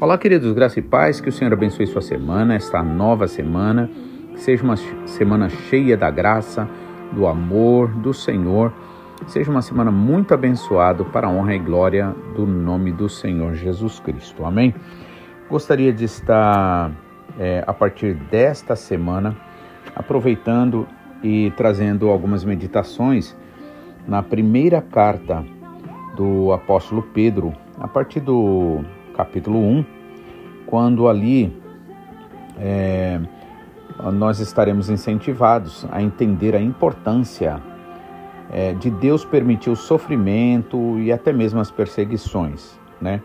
Olá, queridos, graça e paz, que o Senhor abençoe sua semana, esta nova semana, que seja uma semana cheia da graça, do amor do Senhor, seja uma semana muito abençoada para a honra e glória do nome do Senhor Jesus Cristo. Amém? Gostaria de estar, é, a partir desta semana, aproveitando e trazendo algumas meditações na primeira carta do apóstolo Pedro, a partir do capítulo 1, quando ali é, nós estaremos incentivados a entender a importância é, de Deus permitir o sofrimento e até mesmo as perseguições, né?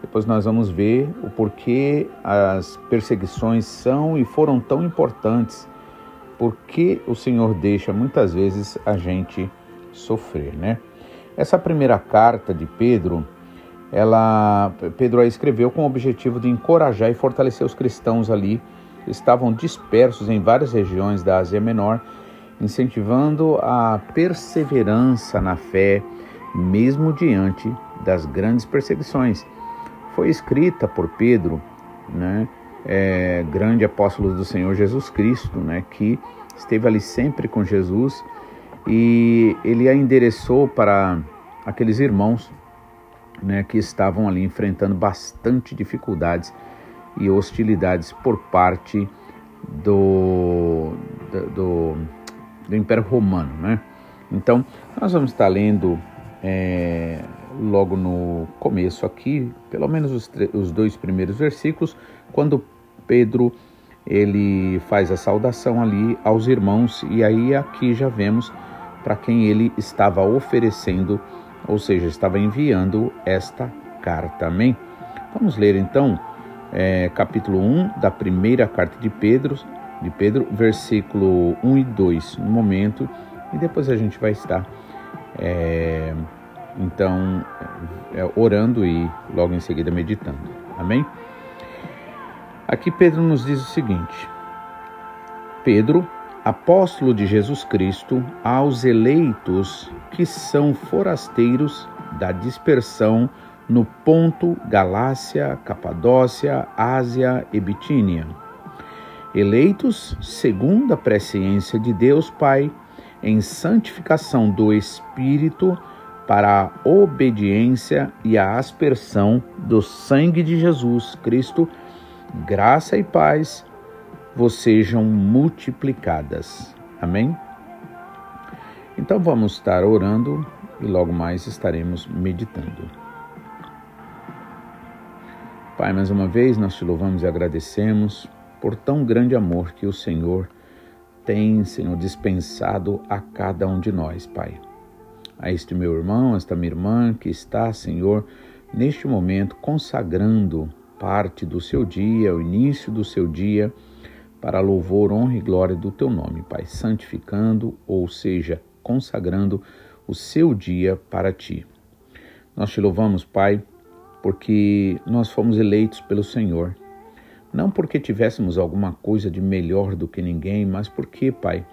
Depois nós vamos ver o porquê as perseguições são e foram tão importantes, porque o Senhor deixa muitas vezes a gente sofrer, né? Essa primeira carta de Pedro, ela Pedro a escreveu com o objetivo de encorajar e fortalecer os cristãos ali que estavam dispersos em várias regiões da Ásia Menor, incentivando a perseverança na fé, mesmo diante das grandes perseguições. Foi escrita por Pedro, né, é, grande apóstolo do Senhor Jesus Cristo, né, que esteve ali sempre com Jesus e ele a endereçou para aqueles irmãos né, que estavam ali enfrentando bastante dificuldades e hostilidades por parte do, do, do Império Romano. Né? Então, nós vamos estar lendo é, logo no começo aqui, pelo menos os, os dois primeiros versículos, quando Pedro ele faz a saudação ali aos irmãos e aí aqui já vemos para quem ele estava oferecendo, ou seja, estava enviando esta carta. Amém? Vamos ler então é, capítulo 1 da primeira carta de Pedro, de Pedro, versículo 1 e 2 no momento, e depois a gente vai estar é, então é, orando e logo em seguida meditando. Amém? Aqui Pedro nos diz o seguinte: Pedro, apóstolo de Jesus Cristo, aos eleitos que são forasteiros da dispersão no Ponto, Galácia, Capadócia, Ásia e Bitínia. Eleitos segundo a presciência de Deus Pai, em santificação do Espírito, para a obediência e a aspersão do sangue de Jesus Cristo, graça e paz vos sejam multiplicadas. Amém? Então vamos estar orando e logo mais estaremos meditando. Pai, mais uma vez nós te louvamos e agradecemos por tão grande amor que o Senhor tem, Senhor, dispensado a cada um de nós, Pai. A este meu irmão, esta minha irmã que está, Senhor, neste momento consagrando parte do seu dia, o início do seu dia, para louvor, honra e glória do teu nome, Pai, santificando, ou seja, consagrando o seu dia para ti. Nós te louvamos, Pai, porque nós fomos eleitos pelo Senhor. Não porque tivéssemos alguma coisa de melhor do que ninguém, mas porque, Pai,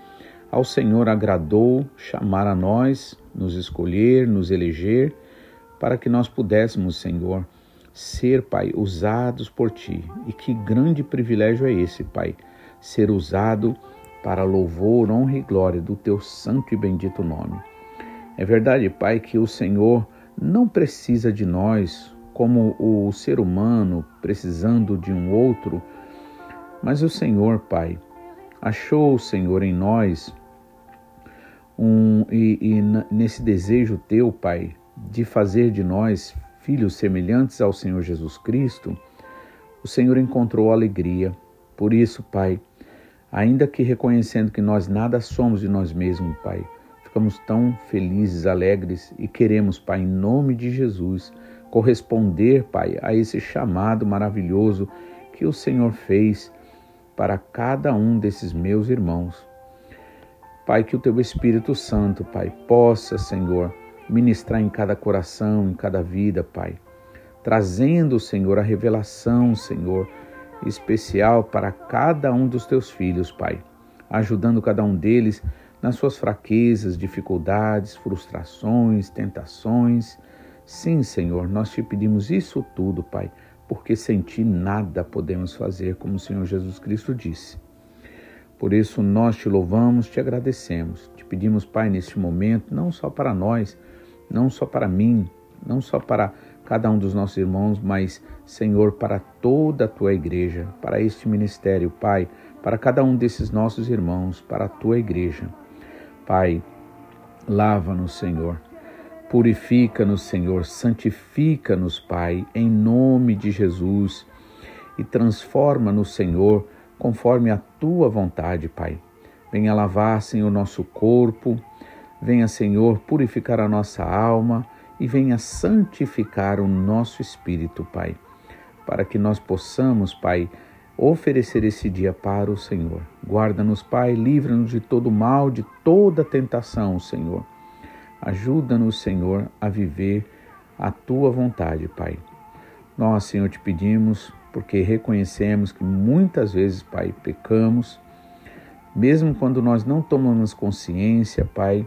ao Senhor agradou chamar a nós, nos escolher, nos eleger, para que nós pudéssemos, Senhor, ser, Pai, usados por Ti. E que grande privilégio é esse, Pai, ser usado para louvor, honra e glória do Teu santo e bendito nome. É verdade, Pai, que o Senhor não precisa de nós como o ser humano precisando de um outro, mas o Senhor, Pai, achou o Senhor em nós um, e, e nesse desejo teu, Pai, de fazer de nós filhos semelhantes ao Senhor Jesus Cristo, o Senhor encontrou alegria. Por isso, Pai, ainda que reconhecendo que nós nada somos de nós mesmos, Pai, ficamos tão felizes, alegres e queremos, Pai, em nome de Jesus, corresponder, Pai, a esse chamado maravilhoso que o Senhor fez para cada um desses meus irmãos. Pai, que o teu Espírito Santo, Pai, possa, Senhor, ministrar em cada coração, em cada vida, Pai, trazendo, Senhor, a revelação, Senhor, especial para cada um dos teus filhos, Pai, ajudando cada um deles nas suas fraquezas, dificuldades, frustrações, tentações. Sim, Senhor, nós te pedimos isso tudo, Pai, porque sem ti nada podemos fazer, como o Senhor Jesus Cristo disse. Por isso nós te louvamos, te agradecemos. Te pedimos, Pai, neste momento, não só para nós, não só para mim, não só para cada um dos nossos irmãos, mas, Senhor, para toda a tua igreja, para este ministério, Pai, para cada um desses nossos irmãos, para a tua igreja. Pai, lava-nos, Senhor. Purifica-nos, Senhor. Santifica-nos, Pai, em nome de Jesus. E transforma-nos, Senhor, conforme a tua vontade, Pai. Venha lavar, Senhor, nosso corpo. Venha, Senhor, purificar a nossa alma e venha santificar o nosso espírito, Pai, para que nós possamos, Pai, oferecer esse dia para o Senhor. Guarda-nos, Pai, livra-nos de todo mal, de toda tentação, Senhor. Ajuda-nos, Senhor, a viver a tua vontade, Pai. Nós, Senhor, te pedimos, porque reconhecemos que muitas vezes, Pai, pecamos, mesmo quando nós não tomamos consciência, Pai,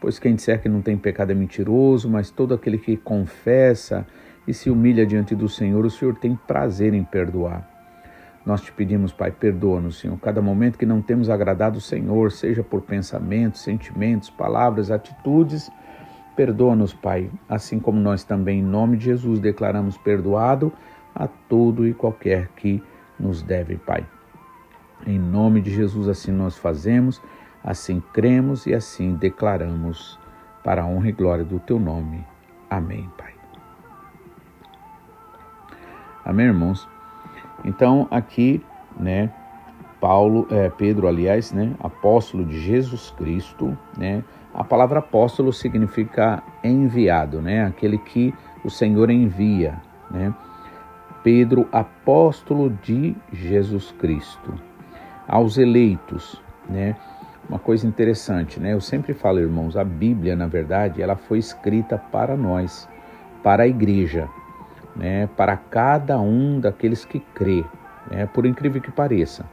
pois quem disser que não tem pecado é mentiroso, mas todo aquele que confessa e se humilha diante do Senhor, o Senhor tem prazer em perdoar. Nós te pedimos, Pai, perdoa-nos, Senhor, cada momento que não temos agradado o Senhor, seja por pensamentos, sentimentos, palavras, atitudes. Perdoa-nos, Pai, assim como nós também, em nome de Jesus, declaramos perdoado a todo e qualquer que nos deve, Pai. Em nome de Jesus, assim nós fazemos, assim cremos e assim declaramos, para a honra e glória do Teu nome. Amém, Pai. Amém, irmãos? Então, aqui, né, Paulo, é, Pedro, aliás, né, apóstolo de Jesus Cristo, né, a palavra apóstolo significa enviado, né, aquele que o Senhor envia, né. Pedro, apóstolo de Jesus Cristo, aos eleitos, né. Uma coisa interessante, né? Eu sempre falo, irmãos, a Bíblia, na verdade, ela foi escrita para nós, para a igreja, né, para cada um daqueles que crê, né, por incrível que pareça.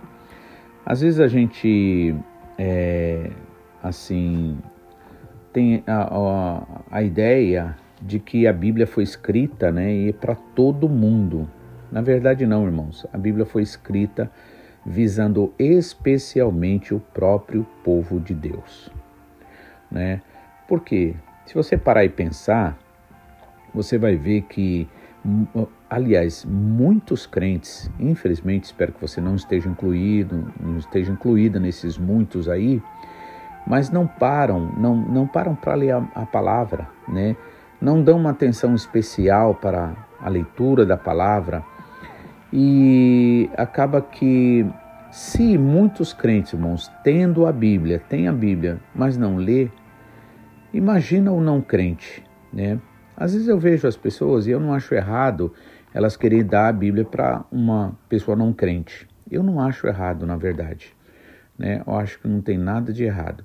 Às vezes a gente, é, assim, tem a, a, a, ideia de que a Bíblia foi escrita né, e para todo mundo. Na verdade, não, irmãos. A Bíblia foi escrita visando especialmente o próprio povo de Deus. Né? Por quê? Se você parar e pensar, você vai ver que aliás, muitos crentes, infelizmente, espero que você não esteja incluído, não esteja incluída nesses muitos aí, mas não param, não, não param para ler a, a, palavra, né? Não dão uma atenção especial para a leitura da palavra e acaba que se muitos crentes, irmãos, tendo a Bíblia, têm a Bíblia, mas não lê, imagina o não crente, né? Às vezes eu vejo as pessoas e eu não acho errado elas querem dar a Bíblia para uma pessoa não crente. Eu não acho errado, na verdade. Né? Eu acho que não tem nada de errado.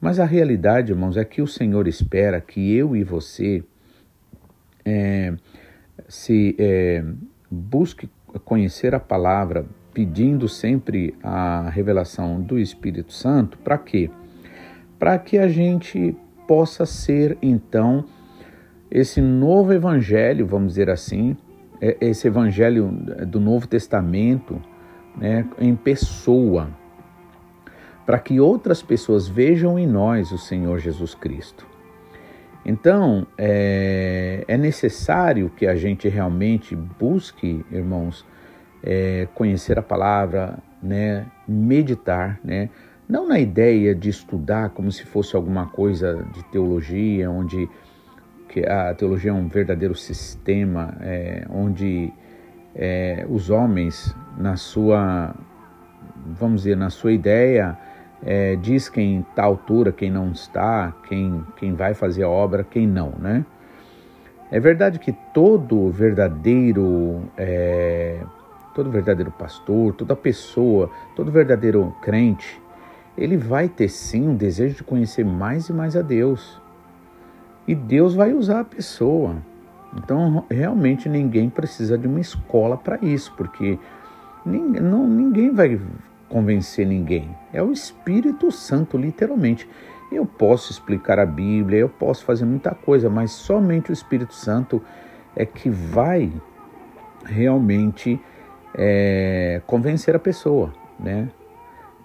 Mas a realidade, irmãos, é que o Senhor espera que eu e você é, se é, busque conhecer a palavra, pedindo sempre a revelação do Espírito Santo, para quê? Para que a gente possa ser então esse novo evangelho, vamos dizer assim, é, esse evangelho do Novo Testamento, né, em pessoa, para que outras pessoas vejam em nós o Senhor Jesus Cristo. Então, é, é necessário que a gente realmente busque, irmãos, é, conhecer a palavra, né, meditar, né, não na ideia de estudar como se fosse alguma coisa de teologia, onde a teologia é um verdadeiro sistema é, onde é, os homens, na sua, vamos dizer, na sua ideia, é, diz quem está à altura, quem não está, quem, quem vai fazer a obra, quem não, né? É verdade que todo verdadeiro, é, todo verdadeiro pastor, toda pessoa, todo verdadeiro crente, ele vai ter sim um desejo de conhecer mais e mais a Deus. E Deus vai usar a pessoa. Então, realmente, ninguém precisa de uma escola para isso, porque ninguém, não, ninguém vai convencer ninguém. É o Espírito Santo, literalmente. Eu posso explicar a Bíblia, eu posso fazer muita coisa, mas somente o Espírito Santo é que vai realmente é, convencer a pessoa, né?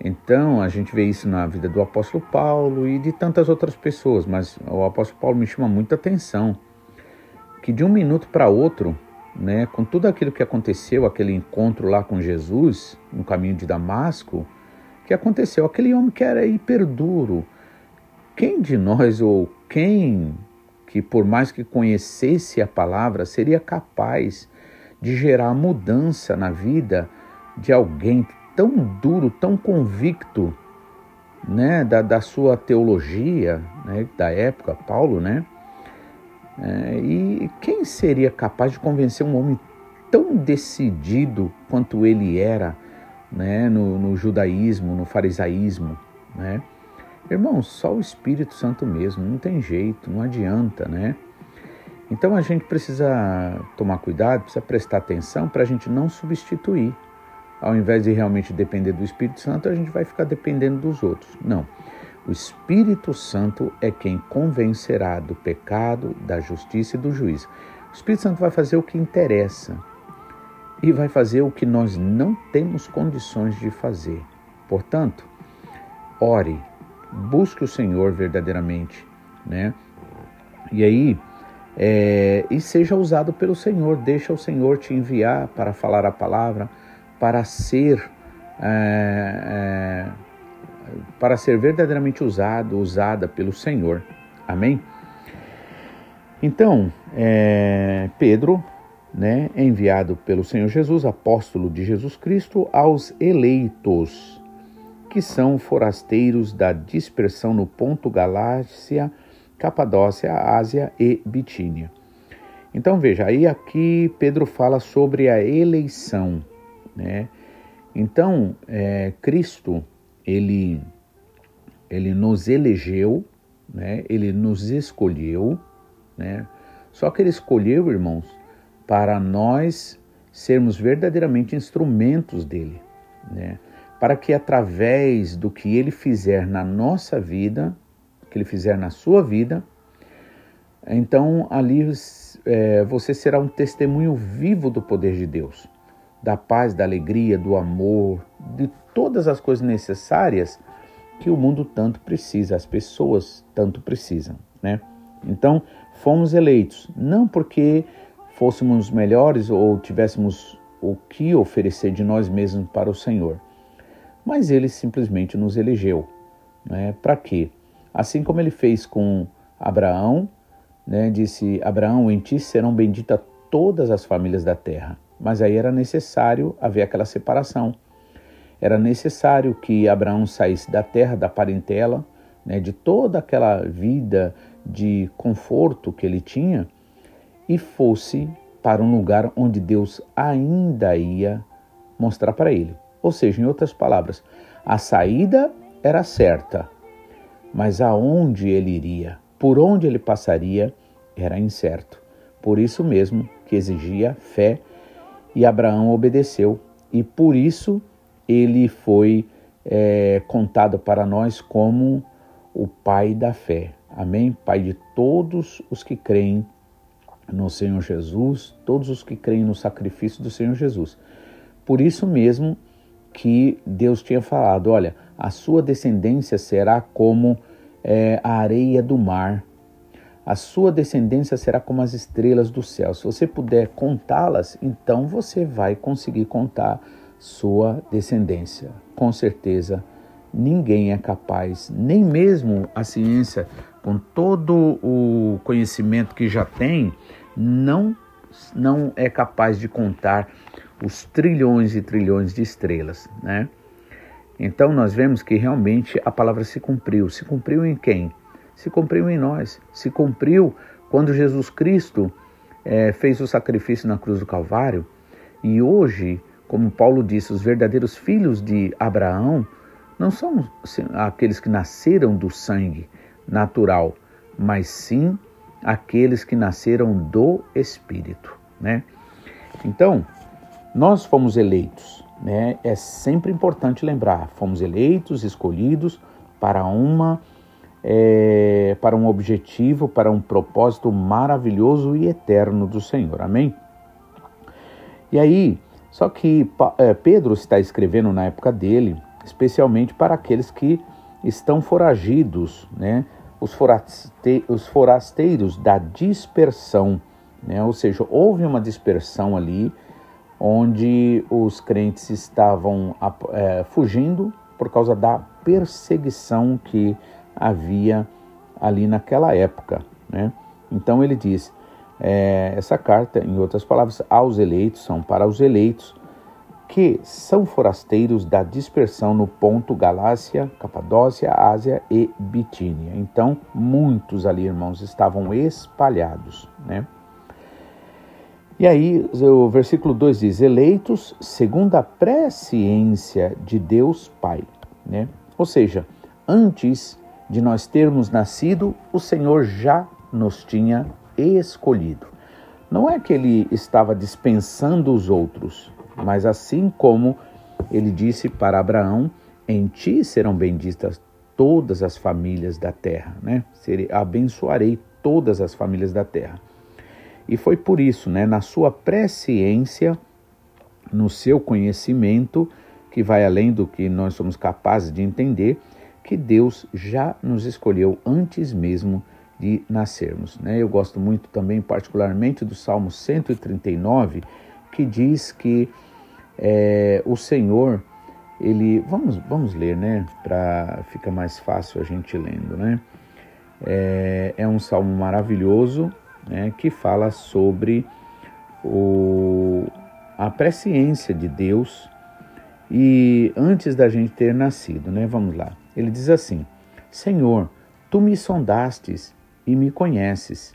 Então a gente vê isso na vida do apóstolo Paulo e de tantas outras pessoas, mas o apóstolo Paulo me chama muita atenção que de um minuto para outro, né, com tudo aquilo que aconteceu, aquele encontro lá com Jesus no caminho de Damasco, que aconteceu, aquele homem que era hiper duro, quem de nós ou quem que por mais que conhecesse a palavra seria capaz de gerar mudança na vida de alguém tão duro, tão convicto, né, da, da sua teologia, né, da época, Paulo, né? É, e quem seria capaz de convencer um homem tão decidido quanto ele era, né, no, no judaísmo, no farisaísmo, né? Irmão, só o Espírito Santo mesmo, não tem jeito, não adianta, né? Então a gente precisa tomar cuidado, precisa prestar atenção para a gente não substituir. Ao invés de realmente depender do Espírito Santo, a gente vai ficar dependendo dos outros. Não. O Espírito Santo é quem convencerá do pecado, da justiça e do juízo. O Espírito Santo vai fazer o que interessa e vai fazer o que nós não temos condições de fazer. Portanto, ore, busque o Senhor verdadeiramente, né? E aí, é, e seja usado pelo Senhor, deixa o Senhor te enviar para falar a palavra, para ser, é, é, para ser verdadeiramente usado, usada pelo Senhor. Amém? Então, é, Pedro, né, enviado pelo Senhor Jesus, apóstolo de Jesus Cristo, aos eleitos que são forasteiros da dispersão no ponto Galácia, Capadócia, Ásia e Bitínia. Então veja, aí aqui Pedro fala sobre a eleição, né? Então é, Cristo ele ele nos elegeu, né? Ele nos escolheu, né? Só que ele escolheu, irmãos, para nós sermos verdadeiramente instrumentos dele, né? para que através do que ele fizer na nossa vida, que ele fizer na sua vida, então ali é, você será um testemunho vivo do poder de Deus, da paz, da alegria, do amor, de todas as coisas necessárias que o mundo tanto precisa, as pessoas tanto precisam, né? Então, fomos eleitos não porque fôssemos melhores ou tivéssemos o que oferecer de nós mesmos para o Senhor, mas ele simplesmente nos elegeu. Né? Para quê? Assim como ele fez com Abraão, né? disse: Abraão, em ti serão benditas todas as famílias da terra. Mas aí era necessário haver aquela separação. Era necessário que Abraão saísse da terra, da parentela, né? de toda aquela vida de conforto que ele tinha e fosse para um lugar onde Deus ainda ia mostrar para ele. Ou seja, em outras palavras, a saída era certa, mas aonde ele iria, por onde ele passaria, era incerto. Por isso mesmo que exigia fé e Abraão obedeceu, e por isso ele foi é, contado para nós como o pai da fé. Amém? Pai de todos os que creem no Senhor Jesus, todos os que creem no sacrifício do Senhor Jesus. Por isso mesmo, que Deus tinha falado: olha, a sua descendência será como é, a areia do mar, a sua descendência será como as estrelas do céu. Se você puder contá-las, então você vai conseguir contar sua descendência. Com certeza, ninguém é capaz, nem mesmo a ciência, com todo o conhecimento que já tem, não, não é capaz de contar os trilhões e trilhões de estrelas, né? Então nós vemos que realmente a palavra se cumpriu. Se cumpriu em quem? Se cumpriu em nós. Se cumpriu quando Jesus Cristo é, fez o sacrifício na cruz do Calvário. E hoje, como Paulo disse, os verdadeiros filhos de Abraão não são aqueles que nasceram do sangue natural, mas sim aqueles que nasceram do Espírito, né? Então, nós fomos eleitos, né, é sempre importante lembrar: fomos eleitos, escolhidos para uma é, para um objetivo, para um propósito maravilhoso e eterno do Senhor. Amém? E aí, só que é, Pedro está escrevendo na época dele, especialmente para aqueles que estão foragidos, né? Os, foraste, os forasteiros da dispersão, né? Ou seja, houve uma dispersão ali onde os crentes estavam é, fugindo por causa da perseguição que havia ali naquela época. Né? Então ele diz: é, essa carta, em outras palavras, aos eleitos, são para os eleitos que são forasteiros da dispersão no ponto Galácia, Capadócia, Ásia e Bitínia. Então, muitos ali, irmãos, estavam espalhados, né? E aí, o versículo 2 diz: eleitos segundo a presciência de Deus Pai, né? Ou seja, antes de nós termos nascido, o Senhor já nos tinha escolhido. Não é que ele estava dispensando os outros, mas assim como ele disse para Abraão: Em ti serão benditas todas as famílias da terra, né? Abençoarei todas as famílias da terra. E foi por isso, né, na sua presciência, no seu conhecimento, que vai além do que nós somos capazes de entender, que Deus já nos escolheu antes mesmo de nascermos. Né? Eu gosto muito também, particularmente, do Salmo 139, que diz que é, o Senhor, ele. Vamos, vamos ler, né? Para ficar mais fácil a gente lendo, né? É, é um salmo maravilhoso né, que fala sobre o, a presciência de Deus e antes da gente ter nascido, né? Vamos lá. Ele diz assim: Senhor, tu me sondastes e me conheces.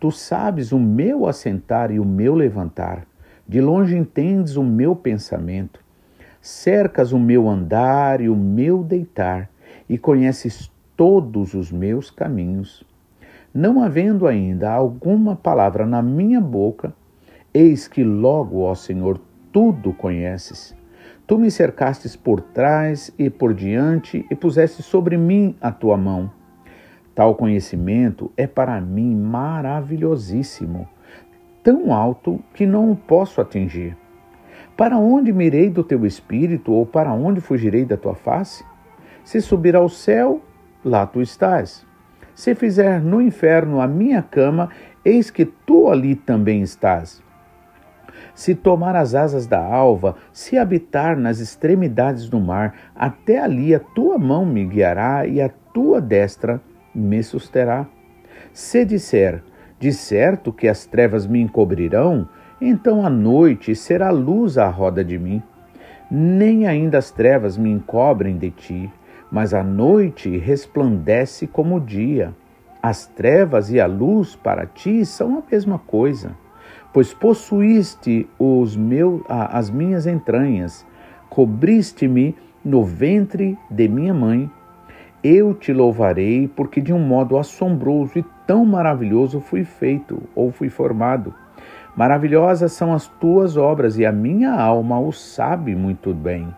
Tu sabes o meu assentar e o meu levantar. De longe entendes o meu pensamento. Cercas o meu andar e o meu deitar, e conheces todos os meus caminhos. Não havendo ainda alguma palavra na minha boca, eis que logo, ó Senhor, tudo conheces. Tu me cercastes por trás e por diante e puseste sobre mim a tua mão. Tal conhecimento é para mim maravilhosíssimo, tão alto que não o posso atingir. Para onde mirei do teu espírito ou para onde fugirei da tua face? Se subir ao céu, lá tu estás. Se fizer no inferno a minha cama, eis que tu ali também estás se tomar as asas da alva, se habitar nas extremidades do mar, até ali a tua mão me guiará e a tua destra me susterá. Se disser, de certo que as trevas me encobrirão, então a noite será luz à roda de mim. Nem ainda as trevas me encobrem de ti, mas a noite resplandece como o dia. As trevas e a luz para ti são a mesma coisa pois possuíste os meus, as minhas entranhas, cobriste-me no ventre de minha mãe. Eu te louvarei, porque de um modo assombroso e tão maravilhoso fui feito ou fui formado. Maravilhosas são as tuas obras, e a minha alma o sabe muito bem.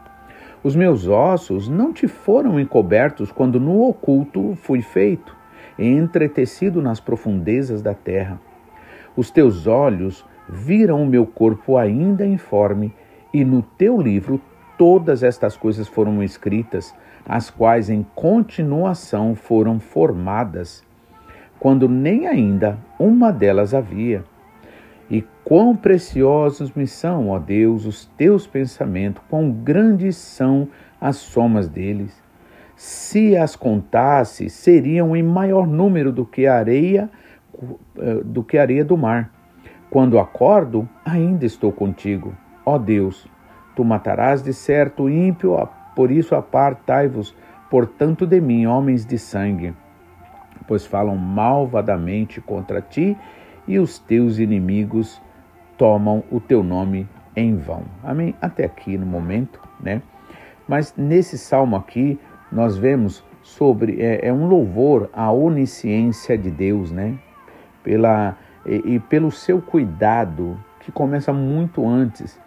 Os meus ossos não te foram encobertos quando no oculto fui feito, entretecido nas profundezas da terra. Os teus olhos viram o meu corpo ainda informe, e no teu livro todas estas coisas foram escritas, as quais em continuação foram formadas, quando nem ainda uma delas havia. E quão preciosos me são, ó Deus, os teus pensamentos, quão grandes são as somas deles. Se as contasse, seriam em maior número do que a areia eh, do que areia do mar. Quando acordo, ainda estou contigo. Ó Deus, tu matarás de certo ímpio, por isso apartai-vos, portanto, de mim, homens de sangue, pois falam malvadamente contra ti e os teus inimigos tomam o teu nome em vão. Amém? Até aqui no momento, né? Mas nesse salmo aqui, nós vemos sobre, é, é um louvor à onisciência de Deus, né? pela, e, e pelo seu cuidado, que começa muito antes.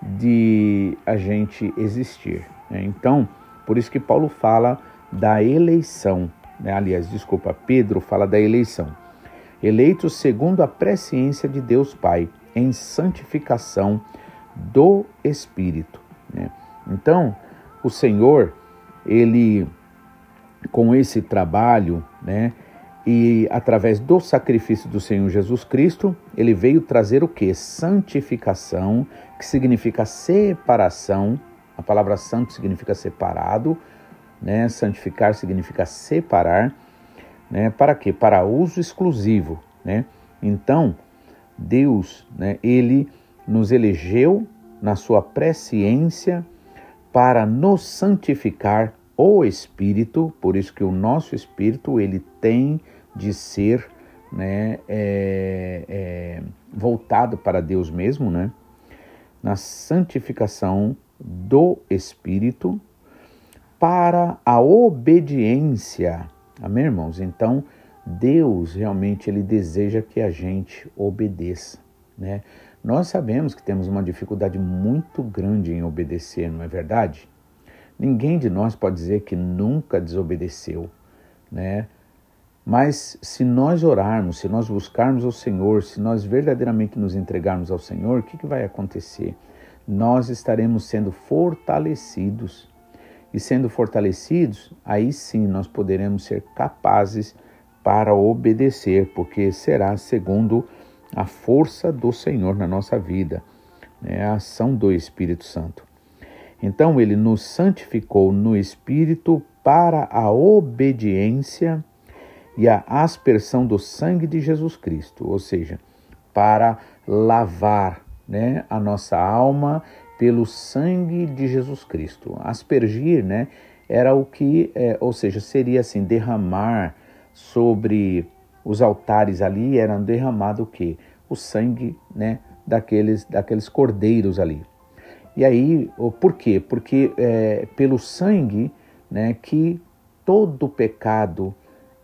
de a gente existir. Né? Então, por isso que Paulo fala da eleição. Né? Aliás, desculpa, Pedro fala da eleição. Eleitos segundo a presciência de Deus Pai, em santificação do Espírito. Né? Então, o Senhor, ele, com esse trabalho, né, e através do sacrifício do Senhor Jesus Cristo, ele veio trazer o que? Santificação, que significa separação. A palavra santo significa separado, né? Santificar significa separar, né? Para quê? Para uso exclusivo, né? Então, Deus, né, ele nos elegeu na sua presciência para nos santificar o espírito, por isso que o nosso espírito ele tem de ser né, é, é, voltado para Deus mesmo, né, na santificação do espírito para a obediência. Amém, irmãos? Então, Deus realmente ele deseja que a gente obedeça, né? Nós sabemos que temos uma dificuldade muito grande em obedecer, não é verdade? Ninguém de nós pode dizer que nunca desobedeceu, né? Mas se nós orarmos, se nós buscarmos o Senhor, se nós verdadeiramente nos entregarmos ao Senhor, o que, que vai acontecer? Nós estaremos sendo fortalecidos. E sendo fortalecidos, aí sim nós poderemos ser capazes para obedecer, porque será segundo a força do Senhor na nossa vida, né? a ação do Espírito Santo. Então, ele nos santificou no Espírito para a obediência e a aspersão do sangue de Jesus Cristo, ou seja, para lavar né, a nossa alma pelo sangue de Jesus Cristo. Aspergir, né, era o que, é, ou seja, seria assim, derramar sobre os altares ali eram derramado o quê? O sangue, né, daqueles, daqueles cordeiros ali. E aí, por quê? Porque é, pelo sangue, né, que todo pecado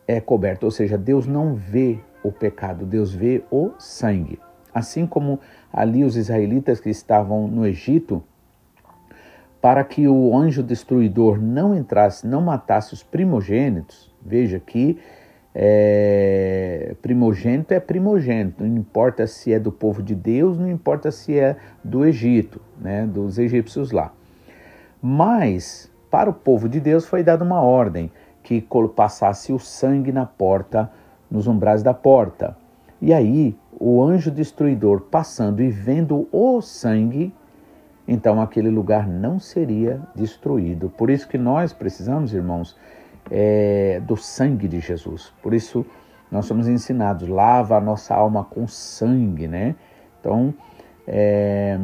é coberto, ou seja, Deus não vê o pecado, Deus vê o sangue. Assim como ali os israelitas que estavam no Egito, para que o anjo destruidor não entrasse, não matasse os primogênitos, veja que é, primogênito é primogênito, não importa se é do povo de Deus, não importa se é do Egito, né, dos egípcios lá. Mas para o povo de Deus foi dada uma ordem que passasse o sangue na porta, nos umbrais da porta. E aí o anjo destruidor passando e vendo o sangue, então aquele lugar não seria destruído. Por isso que nós precisamos, irmãos, é, do sangue de Jesus. Por isso, nós somos ensinados, lava a nossa alma com sangue, né? Então, é,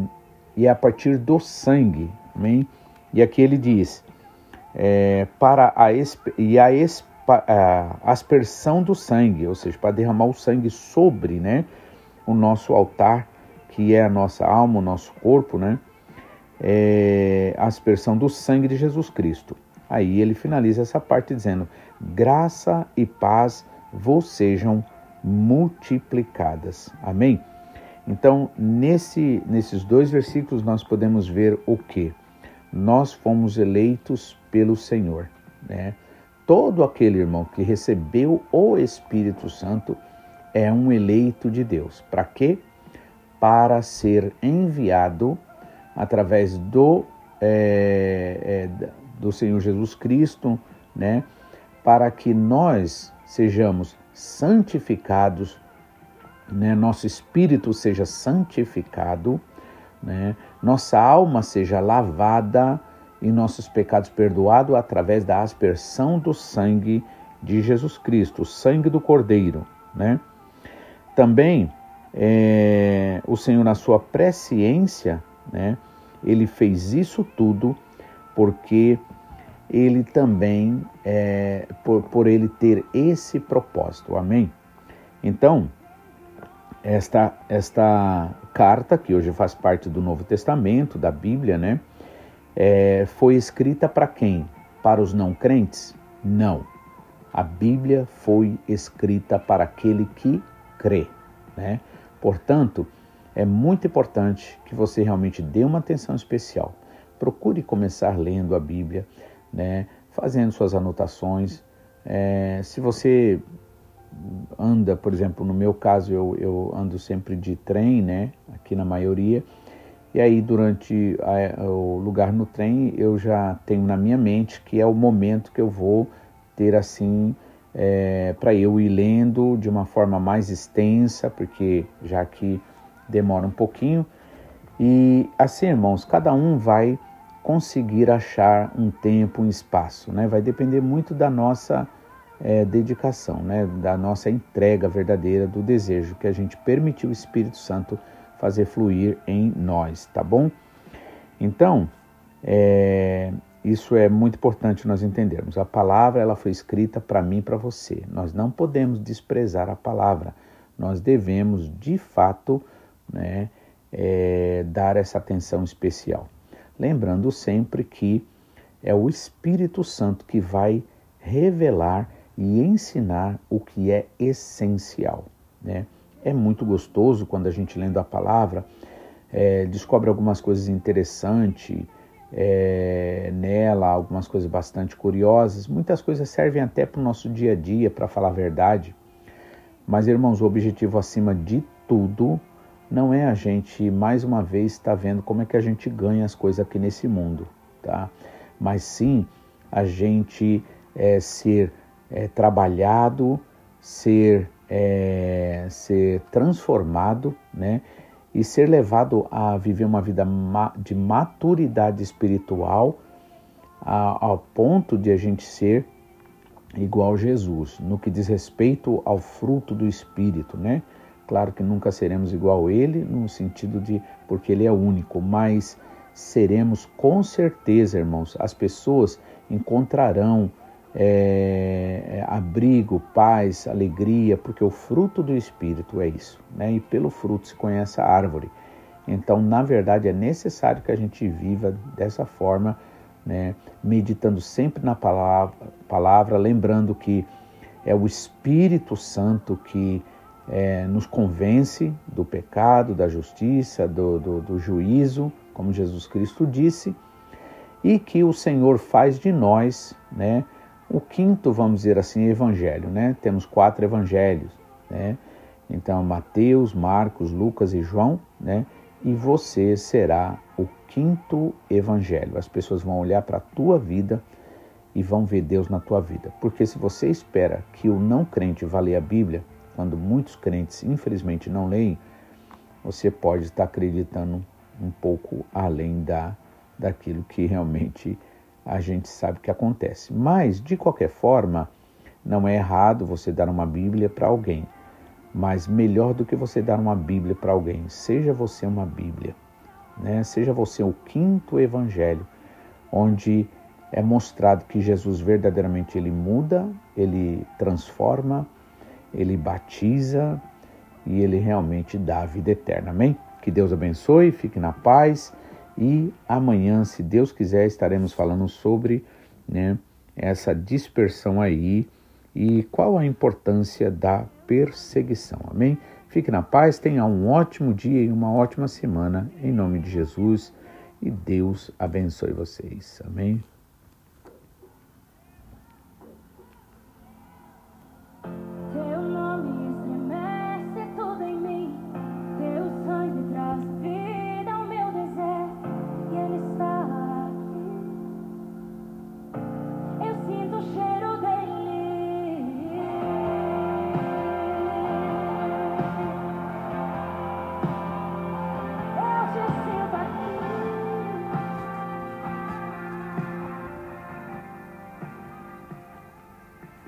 e é a partir do sangue, amém? E aqui ele diz, é, para a, e a, a aspersão do sangue, ou seja, para derramar o sangue sobre, né, o nosso altar, que é a nossa alma, o nosso corpo, né? É, aspersão do sangue de Jesus Cristo. Aí ele finaliza essa parte dizendo: graça e paz vos sejam multiplicadas. Amém? Então, nesse, nesses dois versículos, nós podemos ver o que? Nós fomos eleitos pelo Senhor. Né? Todo aquele irmão que recebeu o Espírito Santo é um eleito de Deus. Para quê? Para ser enviado através do, é, é, do Senhor Jesus Cristo, né? Para que nós sejamos santificados, né? Nosso espírito seja santificado, né? Nossa alma seja lavada e nossos pecados perdoados através da aspersão do sangue de Jesus Cristo, o sangue do Cordeiro, né? Também é, o Senhor, na sua presciência, né? Ele fez isso tudo porque ele também, é, por, por ele ter esse propósito. Amém? Então, esta, esta carta, que hoje faz parte do Novo Testamento, da Bíblia, né? É, foi escrita para quem? Para os não crentes? Não. A Bíblia foi escrita para aquele que crê, né? Portanto, é muito importante que você realmente dê uma atenção especial. Procure começar lendo a Bíblia, né, fazendo suas anotações. É, se você anda, por exemplo, no meu caso, eu, eu ando sempre de trem, né, aqui na maioria, e aí durante a, o lugar no trem eu já tenho na minha mente que é o momento que eu vou ter assim é, para eu ir lendo de uma forma mais extensa, porque já que demora um pouquinho. E assim, irmãos, cada um vai conseguir achar um tempo, um espaço, né? Vai depender muito da nossa é, dedicação, né? Da nossa entrega verdadeira, do desejo que a gente permitiu o Espírito Santo fazer fluir em nós, tá bom? Então, é, isso é muito importante nós entendermos. A palavra ela foi escrita para mim para você. Nós não podemos desprezar a palavra. Nós devemos, de fato, né, é, dar essa atenção especial. Lembrando sempre que é o Espírito Santo que vai revelar e ensinar o que é essencial. Né? É muito gostoso quando a gente lendo a palavra é, descobre algumas coisas interessantes é, nela, algumas coisas bastante curiosas. Muitas coisas servem até para o nosso dia a dia, para falar a verdade. Mas, irmãos, o objetivo acima de tudo não é a gente, mais uma vez, estar tá vendo como é que a gente ganha as coisas aqui nesse mundo, tá? Mas sim a gente é, ser é, trabalhado, ser, é, ser transformado, né? E ser levado a viver uma vida de maturidade espiritual ao ponto de a gente ser igual a Jesus, no que diz respeito ao fruto do Espírito, né? Claro que nunca seremos igual a ele, no sentido de porque ele é único, mas seremos com certeza, irmãos. As pessoas encontrarão é, é, abrigo, paz, alegria, porque o fruto do Espírito é isso, né? E pelo fruto se conhece a árvore. Então, na verdade, é necessário que a gente viva dessa forma, né? Meditando sempre na palavra, palavra lembrando que é o Espírito Santo que é, nos convence do pecado, da justiça, do, do, do juízo, como Jesus Cristo disse, e que o Senhor faz de nós, né? O quinto, vamos dizer assim, evangelho, né? Temos quatro evangelhos, né? Então, Mateus, Marcos, Lucas e João, né? E você será o quinto evangelho. As pessoas vão olhar para a tua vida e vão ver Deus na tua vida. Porque se você espera que o não crente vá ler a Bíblia, quando muitos crentes infelizmente não leem, você pode estar acreditando um pouco além da, daquilo que realmente a gente sabe que acontece. Mas, de qualquer forma, não é errado você dar uma Bíblia para alguém. Mas melhor do que você dar uma Bíblia para alguém, seja você uma Bíblia. Né? Seja você o quinto evangelho, onde é mostrado que Jesus verdadeiramente ele muda, ele transforma, ele batiza e ele realmente dá a vida eterna. Amém? Que Deus abençoe, fique na paz e amanhã, se Deus quiser, estaremos falando sobre né, essa dispersão aí e qual a importância da perseguição. Amém? Fique na paz, tenha um ótimo dia e uma ótima semana, em nome de Jesus, e Deus abençoe vocês. Amém?